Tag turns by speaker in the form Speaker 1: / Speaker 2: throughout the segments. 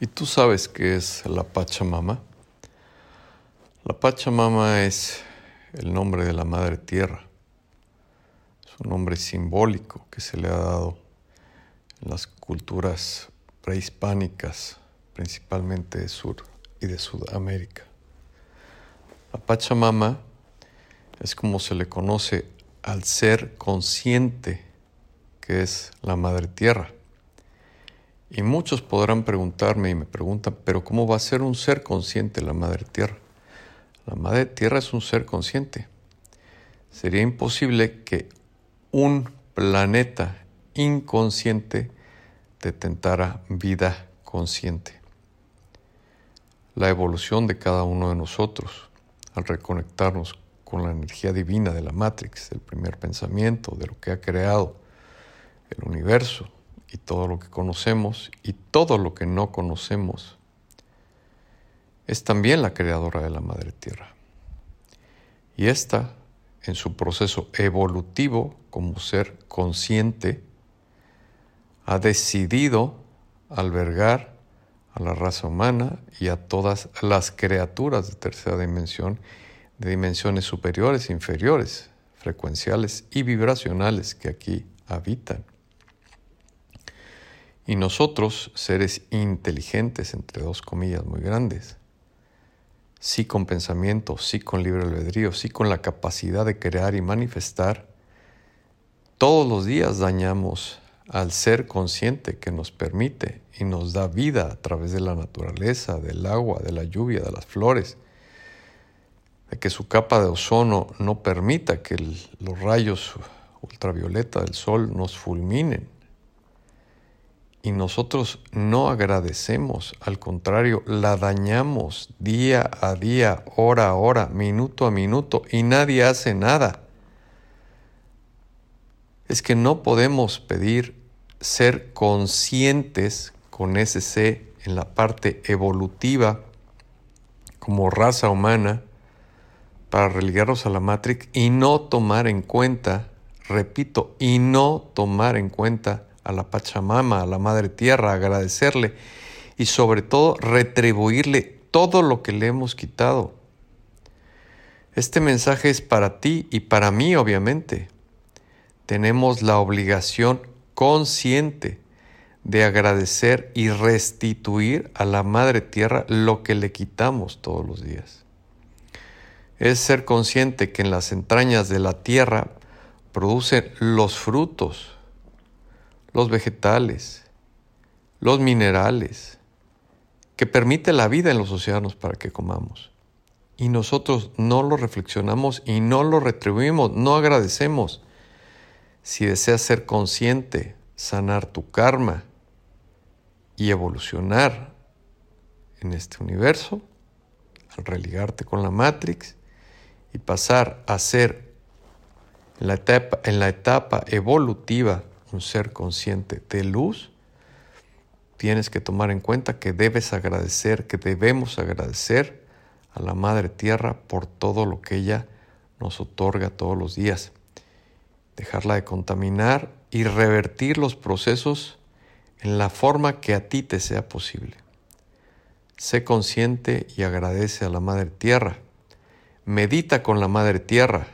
Speaker 1: ¿Y tú sabes qué es la Pachamama? La Pachamama es el nombre de la Madre Tierra. Es un nombre simbólico que se le ha dado en las culturas prehispánicas, principalmente de Sur y de Sudamérica. La Pachamama es como se le conoce al ser consciente que es la Madre Tierra. Y muchos podrán preguntarme y me preguntan, pero ¿cómo va a ser un ser consciente la Madre Tierra? La Madre Tierra es un ser consciente. Sería imposible que un planeta inconsciente detentara vida consciente. La evolución de cada uno de nosotros al reconectarnos con la energía divina de la Matrix, del primer pensamiento, de lo que ha creado el universo, y todo lo que conocemos y todo lo que no conocemos, es también la creadora de la Madre Tierra. Y esta, en su proceso evolutivo como ser consciente, ha decidido albergar a la raza humana y a todas las criaturas de tercera dimensión, de dimensiones superiores inferiores, frecuenciales y vibracionales que aquí habitan. Y nosotros, seres inteligentes, entre dos comillas muy grandes, sí con pensamiento, sí con libre albedrío, sí con la capacidad de crear y manifestar, todos los días dañamos al ser consciente que nos permite y nos da vida a través de la naturaleza, del agua, de la lluvia, de las flores, de que su capa de ozono no permita que los rayos ultravioleta del sol nos fulminen y nosotros no agradecemos, al contrario, la dañamos día a día, hora a hora, minuto a minuto y nadie hace nada. Es que no podemos pedir ser conscientes con ese C en la parte evolutiva como raza humana para relegarnos a la Matrix y no tomar en cuenta, repito, y no tomar en cuenta a la Pachamama, a la Madre Tierra, agradecerle y sobre todo retribuirle todo lo que le hemos quitado. Este mensaje es para ti y para mí, obviamente. Tenemos la obligación consciente de agradecer y restituir a la Madre Tierra lo que le quitamos todos los días. Es ser consciente que en las entrañas de la tierra producen los frutos los vegetales, los minerales, que permite la vida en los océanos para que comamos. Y nosotros no lo reflexionamos y no lo retribuimos, no agradecemos. Si deseas ser consciente, sanar tu karma y evolucionar en este universo, al religarte con la Matrix y pasar a ser en la etapa, en la etapa evolutiva un ser consciente de luz, tienes que tomar en cuenta que debes agradecer, que debemos agradecer a la Madre Tierra por todo lo que ella nos otorga todos los días. Dejarla de contaminar y revertir los procesos en la forma que a ti te sea posible. Sé consciente y agradece a la Madre Tierra. Medita con la Madre Tierra.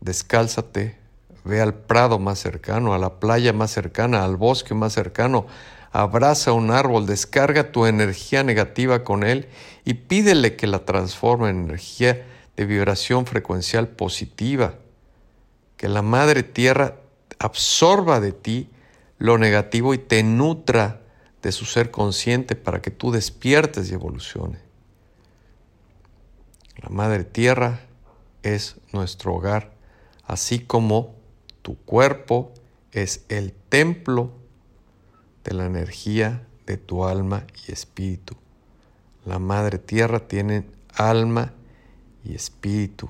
Speaker 1: Descálzate Ve al prado más cercano, a la playa más cercana, al bosque más cercano. Abraza un árbol, descarga tu energía negativa con él y pídele que la transforme en energía de vibración frecuencial positiva. Que la Madre Tierra absorba de ti lo negativo y te nutra de su ser consciente para que tú despiertes y evoluciones. La Madre Tierra es nuestro hogar, así como tu cuerpo es el templo de la energía de tu alma y espíritu. La Madre Tierra tiene alma y espíritu.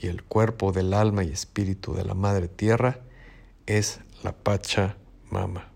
Speaker 1: Y el cuerpo del alma y espíritu de la Madre Tierra es la Pacha Mama.